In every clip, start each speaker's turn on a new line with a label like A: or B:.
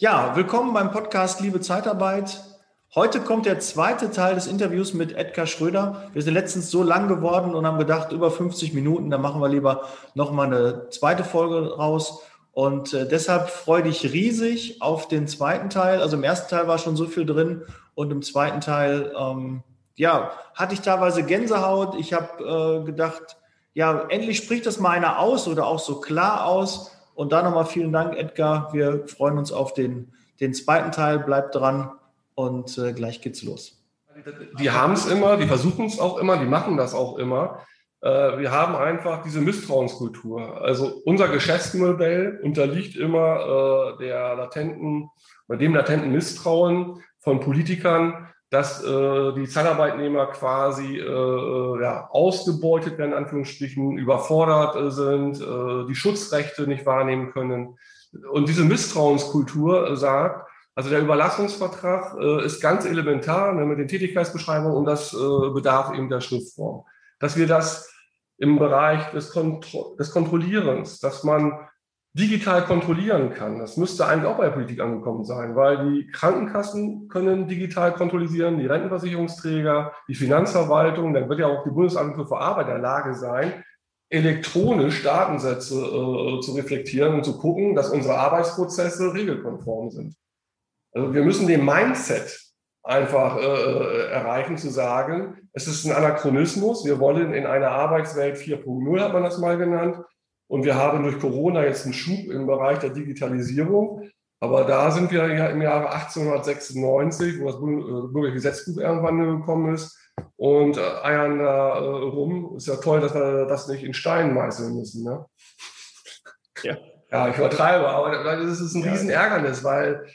A: Ja, willkommen beim Podcast Liebe Zeitarbeit. Heute kommt der zweite Teil des Interviews mit Edgar Schröder. Wir sind letztens so lang geworden und haben gedacht, über 50 Minuten, da machen wir lieber nochmal eine zweite Folge raus. Und äh, deshalb freue ich riesig auf den zweiten Teil. Also im ersten Teil war schon so viel drin und im zweiten Teil, ähm, ja, hatte ich teilweise Gänsehaut. Ich habe äh, gedacht, ja, endlich spricht das mal einer aus oder auch so klar aus. Und da nochmal vielen Dank, Edgar. Wir freuen uns auf den, den zweiten Teil. Bleibt dran und äh, gleich geht's los.
B: Die haben es immer, die versuchen es auch immer, die machen das auch immer. Äh, wir haben einfach diese Misstrauenskultur. Also unser Geschäftsmodell unterliegt immer äh, der latenten, dem latenten Misstrauen von Politikern, dass äh, die Zeitarbeitnehmer quasi äh, äh, ja, ausgebeutet werden, in Anführungsstrichen, überfordert äh, sind, äh, die Schutzrechte nicht wahrnehmen können. Und diese Misstrauenskultur sagt, also der Überlassungsvertrag äh, ist ganz elementar ne, mit den Tätigkeitsbeschreibungen und das äh, bedarf eben der Schriftform. Dass wir das im Bereich des, Kontro des Kontrollierens, dass man digital kontrollieren kann. Das müsste eigentlich auch bei der Politik angekommen sein, weil die Krankenkassen können digital kontrollieren, die Rentenversicherungsträger, die Finanzverwaltung, dann wird ja auch die Bundesagentur für Arbeit in der Lage sein, elektronisch Datensätze äh, zu reflektieren und zu gucken, dass unsere Arbeitsprozesse regelkonform sind. Also wir müssen den Mindset einfach äh, äh, erreichen, zu sagen, es ist ein Anachronismus. Wir wollen in einer Arbeitswelt 4.0, hat man das mal genannt. Und wir haben durch Corona jetzt einen Schub im Bereich der Digitalisierung. Aber da sind wir ja im Jahre 1896, wo das äh, Bürgerliche Gesetzbuch irgendwann gekommen ist. Und äh, eiern da äh, rum. Ist ja toll, dass wir das nicht in Stein meißeln müssen. Ne? Ja. ja, ich übertreibe, aber das ist ein Riesenärgernis, weil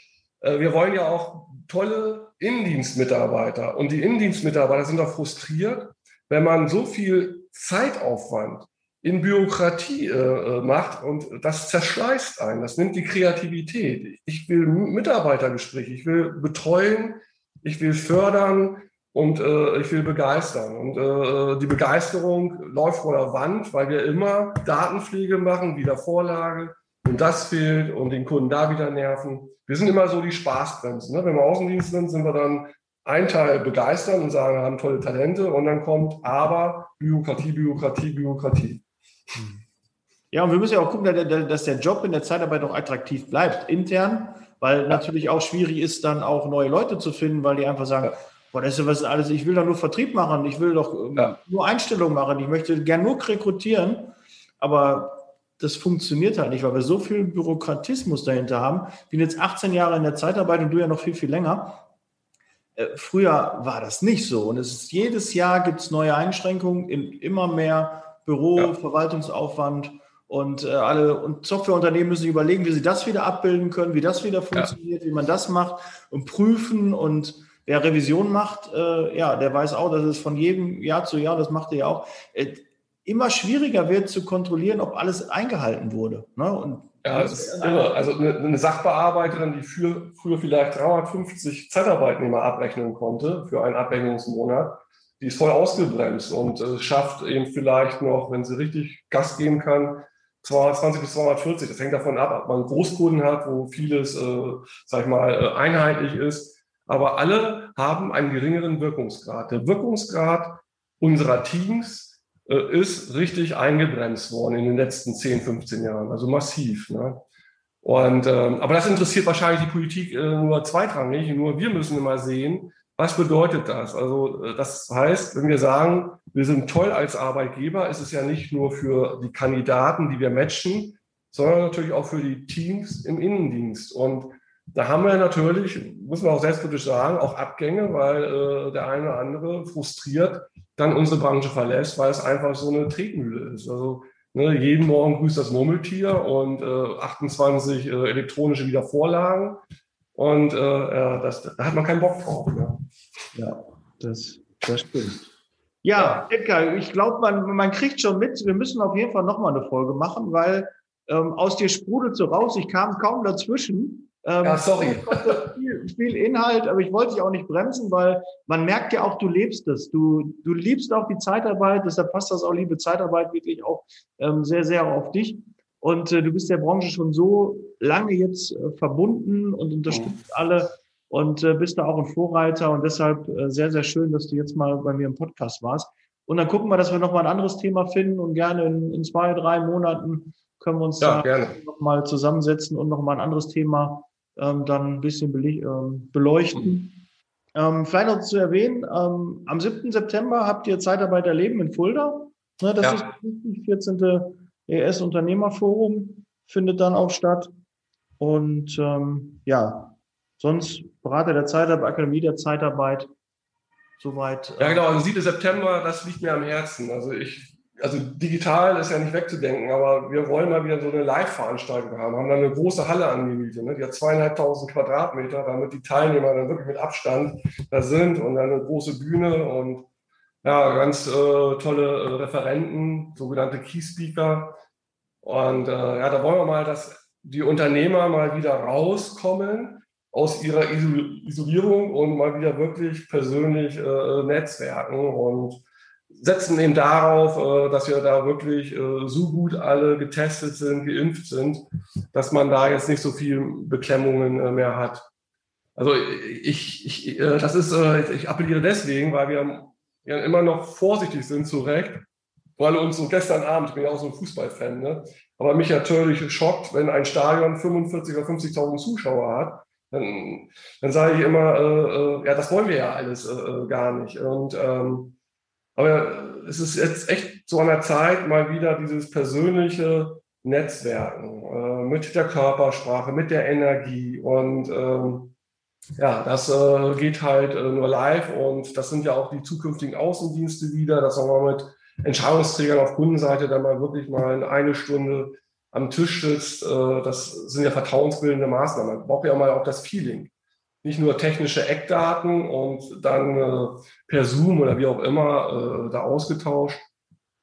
B: wir wollen ja auch tolle Innendienstmitarbeiter. Und die Innendienstmitarbeiter sind auch frustriert, wenn man so viel Zeitaufwand in Bürokratie äh, äh, macht und das zerschleißt einen, das nimmt die Kreativität. Ich will Mitarbeitergespräche, ich will betreuen, ich will fördern und äh, ich will begeistern. Und äh, die Begeisterung läuft vor der Wand, weil wir immer Datenpflege machen, wieder Vorlage, und das fehlt und den Kunden da wieder nerven. Wir sind immer so die Spaßbremsen. Ne? Wenn wir Außendienst sind, sind wir dann ein Teil begeistern und sagen, wir haben tolle Talente und dann kommt aber Bürokratie, Bürokratie, Bürokratie.
A: Ja, und wir müssen ja auch gucken, dass der Job in der Zeitarbeit auch attraktiv bleibt, intern, weil ja. natürlich auch schwierig ist, dann auch neue Leute zu finden, weil die einfach sagen, ja. boah, das ist ja was alles, ich will doch nur Vertrieb machen, ich will doch ähm, ja. nur Einstellungen machen, ich möchte gern nur rekrutieren, aber das funktioniert halt nicht, weil wir so viel Bürokratismus dahinter haben. Ich bin jetzt 18 Jahre in der Zeitarbeit und du ja noch viel, viel länger. Äh, früher war das nicht so. Und es ist jedes Jahr gibt es neue Einschränkungen in immer mehr Büro, ja. Verwaltungsaufwand und äh, alle und Softwareunternehmen müssen sich überlegen, wie sie das wieder abbilden können, wie das wieder funktioniert, ja. wie man das macht und prüfen und wer Revision macht, äh, ja, der weiß auch, dass es von jedem Jahr zu Jahr, das macht er ja auch, äh, immer schwieriger wird zu kontrollieren, ob alles eingehalten wurde. Ne? Und
B: ja, das ist irre. Also eine, eine Sachbearbeiterin, die für, früher vielleicht 350 Zeitarbeitnehmer abrechnen konnte für einen Abrechnungsmonat, die ist voll ausgebremst und äh, schafft eben vielleicht noch, wenn sie richtig Gas geben kann, 220 bis 240. Das hängt davon ab, ob man Großkunden hat, wo vieles, äh, sag ich mal, äh, einheitlich ist. Aber alle haben einen geringeren Wirkungsgrad. Der Wirkungsgrad unserer Teams äh, ist richtig eingebremst worden in den letzten 10, 15 Jahren, also massiv. Ne? Und, ähm, aber das interessiert wahrscheinlich die Politik äh, nur zweitrangig. Nur wir müssen immer sehen, was bedeutet das? Also äh, das heißt, wenn wir sagen, wir sind toll als Arbeitgeber, ist es ja nicht nur für die Kandidaten, die wir matchen, sondern natürlich auch für die Teams im Innendienst. Und da haben wir natürlich, muss man auch selbstkritisch sagen, auch Abgänge, weil äh, der eine oder andere frustriert dann unsere Branche verlässt, weil es einfach so eine Tretmühle ist. Also ne, jeden Morgen grüßt das Murmeltier und äh, 28 äh, elektronische Wiedervorlagen. Und äh, ja, das, da hat man keinen Bock drauf. Ne?
A: Ja, das, das stimmt. Ja, Edgar, ich glaube, man, man kriegt schon mit, wir müssen auf jeden Fall nochmal eine Folge machen, weil ähm, aus dir sprudelt so raus, ich kam kaum dazwischen.
B: Ähm, ja, sorry.
A: Viel, viel, Inhalt, aber ich wollte dich auch nicht bremsen, weil man merkt ja auch, du lebst es. Du, du liebst auch die Zeitarbeit, deshalb passt das auch, liebe Zeitarbeit, wirklich auch ähm, sehr, sehr auf dich. Und äh, du bist der Branche schon so lange jetzt äh, verbunden und unterstützt mhm. alle und äh, bist da auch ein Vorreiter und deshalb äh, sehr, sehr schön, dass du jetzt mal bei mir im Podcast warst. Und dann gucken wir, dass wir nochmal ein anderes Thema finden und gerne in, in zwei, drei Monaten können wir uns ja, da nochmal zusammensetzen und nochmal ein anderes Thema ähm, dann ein bisschen ähm, beleuchten. Ähm, vielleicht noch zu erwähnen, ähm, am 7. September habt ihr Zeitarbeit erleben in Fulda. Ne, das ja. ist das 14. ES-Unternehmerforum, findet dann auch statt. Und ähm, ja, sonst Berater der Zeitarbeit, Akademie der Zeitarbeit, soweit.
B: Ja, genau, am 7. September, das liegt mir am Herzen. Also ich also digital ist ja nicht wegzudenken, aber wir wollen mal wieder so eine Live-Veranstaltung haben. Haben dann eine große Halle angemietet, ne? die hat zweieinhalbtausend Quadratmeter, damit die Teilnehmer dann wirklich mit Abstand da sind und dann eine große Bühne und ja, ganz äh, tolle äh, Referenten, sogenannte Key Speaker. Und äh, ja, da wollen wir mal, dass die Unternehmer mal wieder rauskommen aus ihrer Isolierung und mal wieder wirklich persönlich äh, netzwerken und setzen eben darauf, äh, dass wir da wirklich äh, so gut alle getestet sind, geimpft sind, dass man da jetzt nicht so viel Beklemmungen äh, mehr hat. Also ich, ich, das ist, ich appelliere deswegen, weil wir ja immer noch vorsichtig sind, zu Recht, weil uns so gestern Abend, ich bin ja auch so ein Fußballfan, ne? aber mich natürlich schockt, wenn ein Stadion 45 oder 50.000 Zuschauer hat, dann, dann sage ich immer, äh, äh, ja, das wollen wir ja alles äh, gar nicht. Und ähm, aber es ist jetzt echt so an der Zeit, mal wieder dieses persönliche Netzwerken äh, mit der Körpersprache, mit der Energie. Und ähm, ja, das äh, geht halt äh, nur live. Und das sind ja auch die zukünftigen Außendienste wieder, dass man mit Entscheidungsträgern auf Kundenseite dann mal wirklich mal in eine Stunde am Tisch sitzt. Äh, das sind ja vertrauensbildende Maßnahmen. Man braucht ja mal auch das Feeling nicht nur technische Eckdaten und dann äh, per Zoom oder wie auch immer äh, da ausgetauscht,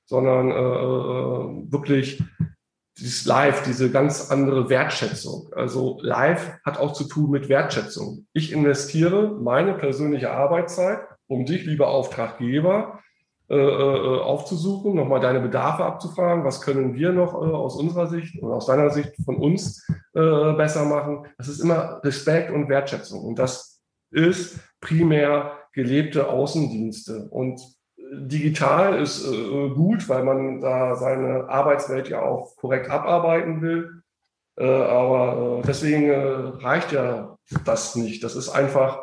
B: sondern äh, äh, wirklich dieses Live, diese ganz andere Wertschätzung. Also Live hat auch zu tun mit Wertschätzung. Ich investiere meine persönliche Arbeitszeit, um dich, lieber Auftraggeber, äh, äh, aufzusuchen, nochmal deine Bedarfe abzufragen, was können wir noch äh, aus unserer Sicht oder aus deiner Sicht von uns besser machen. Das ist immer Respekt und Wertschätzung. Und das ist primär gelebte Außendienste. Und digital ist äh, gut, weil man da seine Arbeitswelt ja auch korrekt abarbeiten will. Äh, aber deswegen reicht ja das nicht. Das ist einfach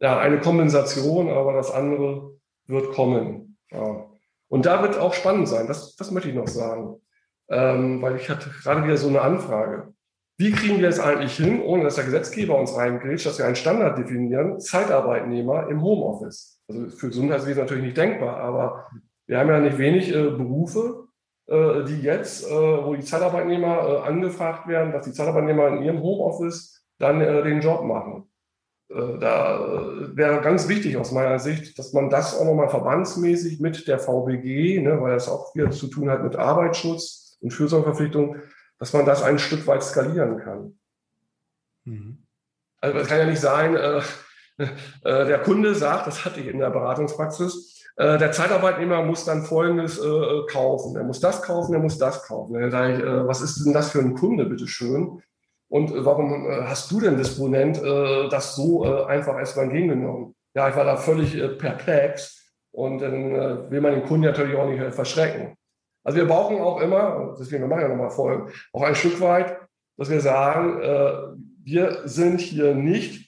B: ja, eine Kompensation, aber das andere wird kommen. Ja. Und da wird auch spannend sein, das, das möchte ich noch sagen. Ähm, weil ich hatte gerade wieder so eine Anfrage. Wie kriegen wir es eigentlich hin, ohne dass der Gesetzgeber uns reingrätscht, dass wir einen Standard definieren, Zeitarbeitnehmer im Homeoffice? Also für Gesundheitswesen natürlich nicht denkbar, aber wir haben ja nicht wenig äh, Berufe, äh, die jetzt, äh, wo die Zeitarbeitnehmer äh, angefragt werden, dass die Zeitarbeitnehmer in ihrem Homeoffice dann äh, den Job machen. Äh, da wäre ganz wichtig aus meiner Sicht, dass man das auch nochmal verbandsmäßig mit der VBG, ne, weil das auch wieder zu tun hat mit Arbeitsschutz und Fürsorgeverpflichtung, dass man das ein Stück weit skalieren kann. Mhm. Also es kann ja nicht sein, der Kunde sagt, das hatte ich in der Beratungspraxis, äh, der Zeitarbeitnehmer muss dann Folgendes äh, kaufen. Er muss das kaufen, er muss das kaufen. Dann sage ich, was ist denn das für ein Kunde, bitteschön? Und warum äh, hast du denn, Disponent, äh, das so äh, einfach erstmal entgegengenommen? Ja, ich war da völlig perplex und dann will man den Kunden natürlich auch nicht verschrecken. Also wir brauchen auch immer, deswegen wir machen ja nochmal Folgen, auch ein Stück weit, dass wir sagen, wir sind hier nicht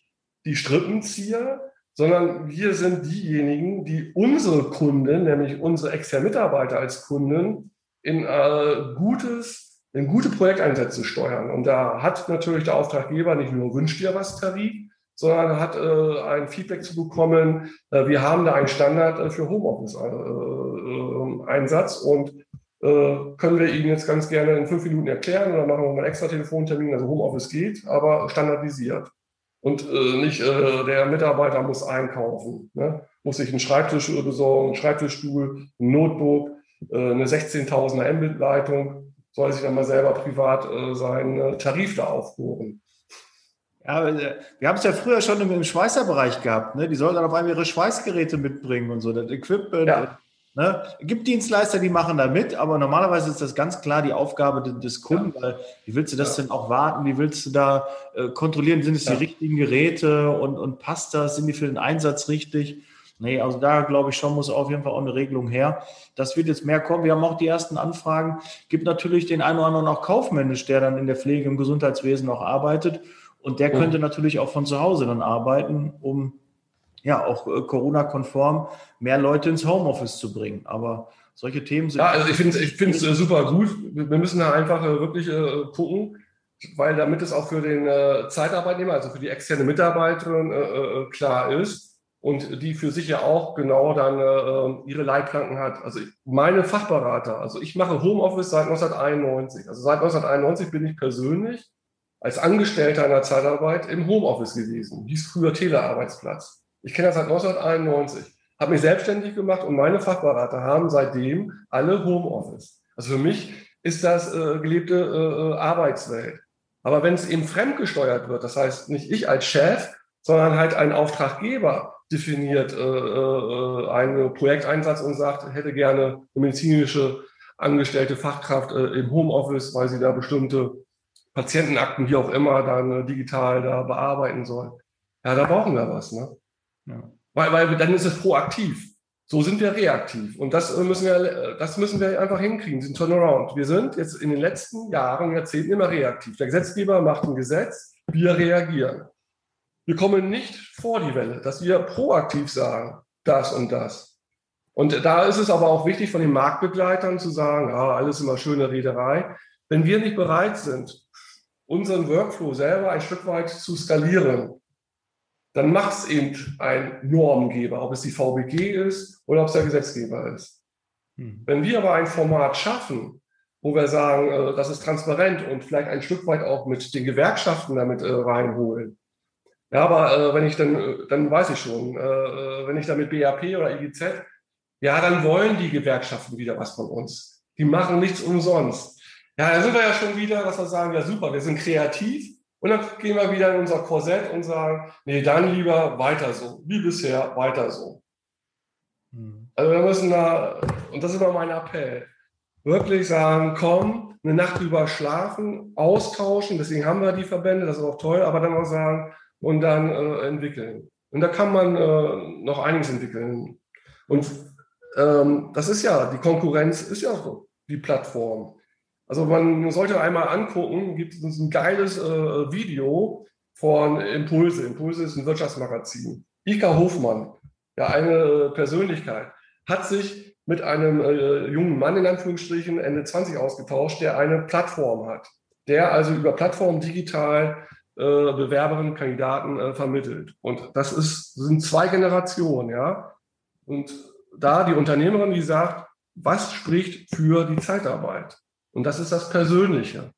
B: die Strippenzieher, sondern wir sind diejenigen, die unsere Kunden, nämlich unsere externen Mitarbeiter als Kunden, in gutes in gute Projekteinsätze steuern. Und da hat natürlich der Auftraggeber nicht nur wünscht dir was Tarif, sondern hat äh, ein Feedback zu bekommen, äh, wir haben da einen Standard äh, für Homeoffice-Einsatz äh, äh, und äh, können wir Ihnen jetzt ganz gerne in fünf Minuten erklären oder machen wir mal einen extra Telefontermin, also Homeoffice geht, aber standardisiert. Und nicht der Mitarbeiter muss einkaufen, ne? muss sich einen Schreibtisch besorgen, einen Schreibtischstuhl, ein Notebook, eine 16.000er Mbit-Leitung soll sich dann mal selber privat äh, seinen äh, Tarif da aufbohren.
A: Ja, äh, wir haben es ja früher schon im, im Schweißerbereich gehabt. Ne? Die sollen dann auf einmal ihre Schweißgeräte mitbringen und so, das Equipment. Ja. Ne? gibt Dienstleister, die machen da mit, aber normalerweise ist das ganz klar die Aufgabe des Kunden, ja. weil wie willst du das ja. denn auch warten? Wie willst du da äh, kontrollieren? Sind es ja. die richtigen Geräte und, und passt das? Sind die für den Einsatz richtig? Nee, also da glaube ich schon, muss auf jeden Fall auch eine Regelung her. Das wird jetzt mehr kommen. Wir haben auch die ersten Anfragen. Gibt natürlich den einen oder anderen auch kaufmännisch, der dann in der Pflege, im Gesundheitswesen noch arbeitet. Und der könnte natürlich auch von zu Hause dann arbeiten, um ja auch äh, Corona-konform mehr Leute ins Homeoffice zu bringen. Aber solche Themen sind.
B: Ja, also ich finde es ich find's, äh, super gut. Wir müssen da einfach äh, wirklich äh, gucken, weil damit es auch für den äh, Zeitarbeitnehmer, also für die externe Mitarbeiterin äh, klar ist und die für sich ja auch genau dann ihre Leitplanken hat. Also meine Fachberater, also ich mache Homeoffice seit 1991. Also seit 1991 bin ich persönlich als Angestellter einer Zeitarbeit im Homeoffice gewesen. Hieß früher Telearbeitsplatz. Ich kenne das seit 1991, habe mich selbstständig gemacht und meine Fachberater haben seitdem alle Homeoffice. Also für mich ist das äh, gelebte äh, äh, Arbeitswelt. Aber wenn es eben fremdgesteuert wird, das heißt nicht ich als Chef, sondern halt ein Auftraggeber definiert äh, äh, einen Projekteinsatz und sagt, hätte gerne eine medizinische angestellte Fachkraft äh, im Homeoffice, weil sie da bestimmte Patientenakten, wie auch immer, dann äh, digital da bearbeiten soll. Ja, da brauchen wir was. Ne? Ja. Weil, weil dann ist es proaktiv. So sind wir reaktiv. Und das müssen wir, das müssen wir einfach hinkriegen, diesen Turnaround. Wir sind jetzt in den letzten Jahren, Jahrzehnten immer reaktiv. Der Gesetzgeber macht ein Gesetz, wir reagieren. Wir kommen nicht vor die Welle, dass wir proaktiv sagen, das und das. Und da ist es aber auch wichtig von den Marktbegleitern zu sagen, ah, alles immer schöne Rederei. Wenn wir nicht bereit sind, unseren Workflow selber ein Stück weit zu skalieren, dann macht es eben ein Normgeber, ob es die VBG ist oder ob es der Gesetzgeber ist. Hm. Wenn wir aber ein Format schaffen, wo wir sagen, äh, das ist transparent und vielleicht ein Stück weit auch mit den Gewerkschaften damit äh, reinholen. Ja, aber äh, wenn ich dann, dann weiß ich schon, wenn ich da mit BAP oder IGZ, ja, dann wollen die Gewerkschaften wieder was von uns. Die machen nichts umsonst. Ja, da sind wir ja schon wieder, dass wir sagen, ja super, wir sind kreativ, und dann gehen wir wieder in unser Korsett und sagen, nee, dann lieber weiter so, wie bisher, weiter so. Also wir müssen da, und das ist immer mein Appell, wirklich sagen, komm, eine Nacht drüber schlafen, austauschen, deswegen haben wir die Verbände, das ist auch toll, aber dann auch sagen, und dann äh, entwickeln. Und da kann man äh, noch einiges entwickeln. Und ähm, das ist ja, die Konkurrenz ist ja so, die Plattform. Also man sollte einmal angucken, gibt es ein geiles äh, Video von Impulse. Impulse ist ein Wirtschaftsmagazin. Ika Hofmann, ja eine Persönlichkeit, hat sich mit einem äh, jungen Mann in Anführungsstrichen Ende 20 ausgetauscht, der eine Plattform hat, der also über Plattformen digital äh, Bewerberinnen, Kandidaten äh, vermittelt. Und das ist, sind zwei Generationen, ja. Und da die Unternehmerin, die sagt, was spricht für die Zeitarbeit? Und das ist das Persönliche.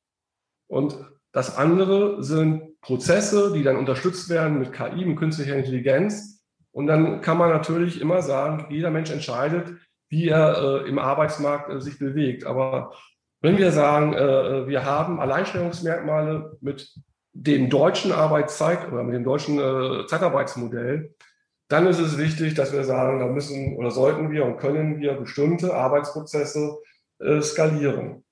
B: Und das andere sind Prozesse, die dann unterstützt werden mit KI, mit künstlicher Intelligenz. Und dann kann man natürlich immer sagen, jeder Mensch entscheidet, wie er äh, im Arbeitsmarkt äh, sich bewegt. Aber wenn wir sagen, äh, wir haben Alleinstellungsmerkmale mit dem deutschen Arbeitszeit oder mit dem deutschen äh, Zeitarbeitsmodell, dann ist es wichtig, dass wir sagen, da müssen oder sollten wir und können wir bestimmte Arbeitsprozesse äh, skalieren.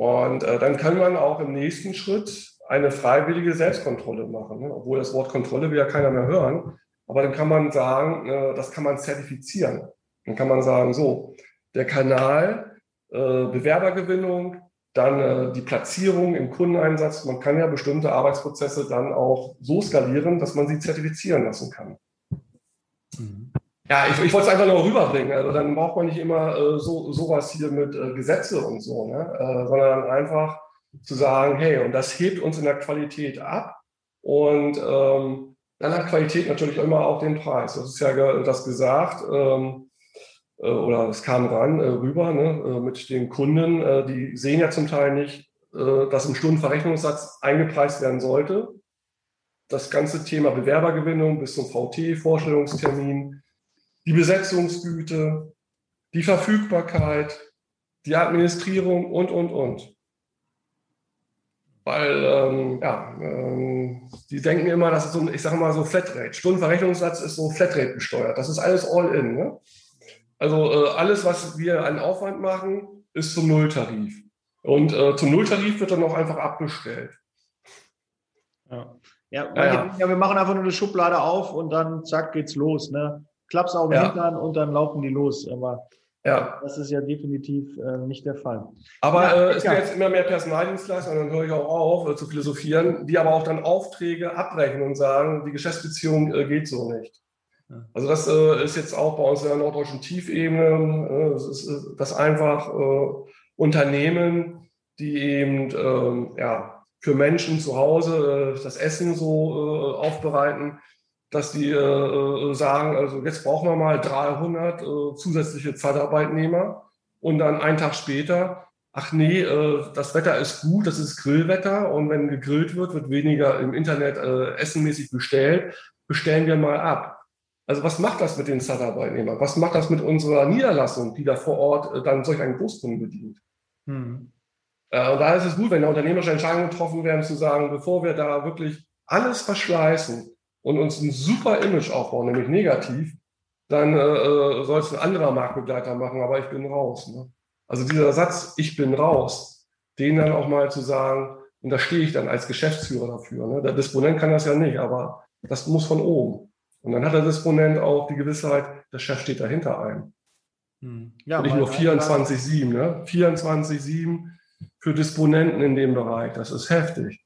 B: Und äh, dann kann man auch im nächsten Schritt eine freiwillige Selbstkontrolle machen, ne? obwohl das Wort Kontrolle will ja keiner mehr hören. Aber dann kann man sagen, äh, das kann man zertifizieren. Dann kann man sagen, so, der Kanal, äh, Bewerbergewinnung, dann äh, die Platzierung im Kundeneinsatz. Man kann ja bestimmte Arbeitsprozesse dann auch so skalieren, dass man sie zertifizieren lassen kann. Mhm. Ja, ich, ich wollte es einfach nur rüberbringen. Also dann braucht man nicht immer äh, so sowas hier mit äh, Gesetze und so, ne? Äh, sondern einfach zu sagen, hey, und das hebt uns in der Qualität ab. Und ähm, dann hat Qualität natürlich immer auch den Preis. Das ist ja das gesagt. Ähm, äh, oder es kam ran äh, rüber ne, äh, mit den Kunden. Die sehen ja zum Teil nicht, dass im Stundenverrechnungssatz eingepreist werden sollte. Das ganze Thema Bewerbergewinnung bis zum VT-Vorstellungstermin die Besetzungsgüte, die Verfügbarkeit, die Administrierung und, und, und. Weil, ähm, ja, ähm, die denken immer, das ist so, ich sage mal so Flatrate. Stundenverrechnungssatz ist so Flatrate gesteuert. Das ist alles all in. Ne? Also äh, alles, was wir an Aufwand machen, ist zum Nulltarif. Und äh, zum Nulltarif wird dann auch einfach abgestellt.
A: Ja. Ja, ja, ja, wir machen einfach nur eine Schublade auf und dann zack geht's los. Ne? Klapp's auf den ja. Hintern und dann laufen die los. Aber ja. das ist ja definitiv äh, nicht der Fall.
B: Aber ja, äh, es gibt jetzt immer mehr Personaldienstleister, und dann höre ich auch auf äh, zu philosophieren, die aber auch dann Aufträge abbrechen und sagen, die Geschäftsbeziehung äh, geht so nicht. Also das äh, ist jetzt auch bei uns in der norddeutschen Tiefebene, äh, das ist äh, das einfach Unternehmen, die eben ähm, ja, für Menschen zu Hause das Essen so aufbereiten, dass die sagen, also jetzt brauchen wir mal 300 zusätzliche Zeitarbeitnehmer und dann einen Tag später ach nee, das Wetter ist gut, das ist Grillwetter und wenn gegrillt wird, wird weniger im Internet essenmäßig bestellt, bestellen wir mal ab. Also was macht das mit den Zeitarbeitnehmern? Was macht das mit unserer Niederlassung, die da vor Ort äh, dann solch einen Großkunden bedient? Hm. Äh, und da ist es gut, wenn da unternehmerische Entscheidungen getroffen werden, zu sagen, bevor wir da wirklich alles verschleißen und uns ein super Image aufbauen, nämlich negativ, dann äh, äh soll es ein anderer Marktbegleiter machen, aber ich bin raus. Ne? Also dieser Satz, ich bin raus, den dann auch mal zu sagen, und da stehe ich dann als Geschäftsführer dafür. Ne? Der Disponent kann das ja nicht, aber das muss von oben. Und dann hat der Disponent auch die Gewissheit, der Chef steht dahinter ein. Hm. Ja, und nicht nur 24-7, ne? 24-7 für Disponenten in dem Bereich. Das ist heftig.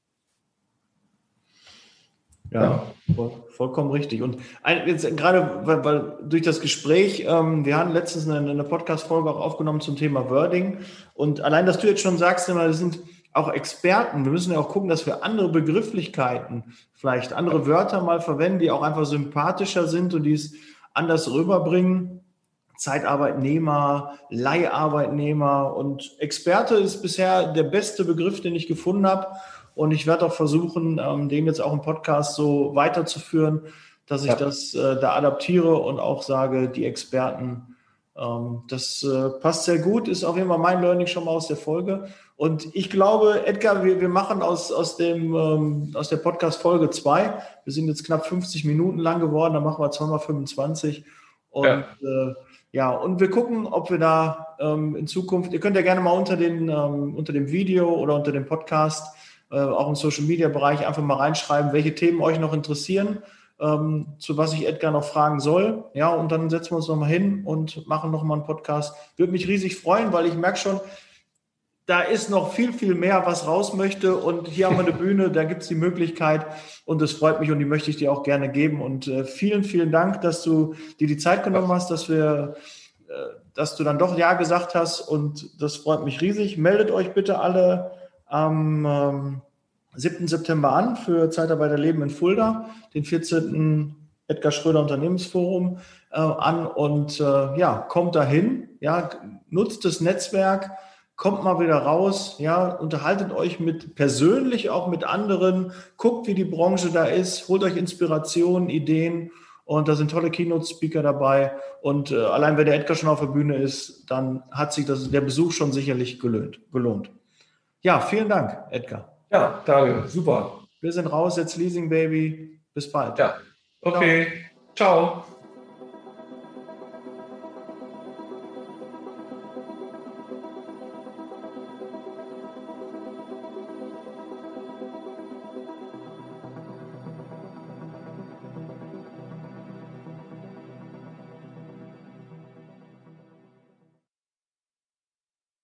A: Ja, ja. vollkommen richtig. Und jetzt gerade weil, weil durch das Gespräch, ähm, wir haben letztens eine, eine Podcast-Folge auch aufgenommen zum Thema Wording. Und allein, dass du jetzt schon sagst, das sind auch Experten, wir müssen ja auch gucken, dass wir andere Begrifflichkeiten, vielleicht andere Wörter mal verwenden, die auch einfach sympathischer sind und die es anders rüberbringen. Zeitarbeitnehmer, Leiharbeitnehmer und Experte ist bisher der beste Begriff, den ich gefunden habe. Und ich werde auch versuchen, ähm, den jetzt auch im Podcast so weiterzuführen, dass ich ja. das äh, da adaptiere und auch sage, die Experten, ähm, das äh, passt sehr gut, ist auf jeden Fall mein Learning schon mal aus der Folge. Und ich glaube, Edgar, wir, wir machen aus, aus, dem, ähm, aus der Podcast-Folge zwei. Wir sind jetzt knapp 50 Minuten lang geworden, dann machen wir zweimal 25. Und ja. Äh, ja, und wir gucken, ob wir da ähm, in Zukunft, ihr könnt ja gerne mal unter, den, ähm, unter dem Video oder unter dem Podcast, äh, auch im Social Media Bereich, einfach mal reinschreiben, welche Themen euch noch interessieren, ähm, zu was ich Edgar noch fragen soll. Ja, und dann setzen wir uns nochmal hin und machen nochmal einen Podcast. Würde mich riesig freuen, weil ich merke schon, da ist noch viel, viel mehr, was raus möchte. Und hier haben wir eine Bühne, da gibt es die Möglichkeit. Und das freut mich und die möchte ich dir auch gerne geben. Und äh, vielen, vielen Dank, dass du dir die Zeit genommen hast, dass wir, äh, dass du dann doch Ja gesagt hast. Und das freut mich riesig. Meldet euch bitte alle am ähm, 7. September an für Zeitarbeiter Leben in Fulda, den 14. Edgar Schröder Unternehmensforum äh, an und äh, ja, kommt dahin, ja, nutzt das Netzwerk, kommt mal wieder raus, ja, unterhaltet euch mit persönlich auch mit anderen, guckt, wie die Branche da ist, holt euch Inspirationen, Ideen und da sind tolle Keynote-Speaker dabei und äh, allein wenn der Edgar schon auf der Bühne ist, dann hat sich das, der Besuch schon sicherlich gelohnt. gelohnt. Ja, vielen Dank, Edgar.
B: Ja, danke, super.
A: Wir sind raus, jetzt Leasing Baby. Bis bald.
B: Ja, okay, ciao. ciao.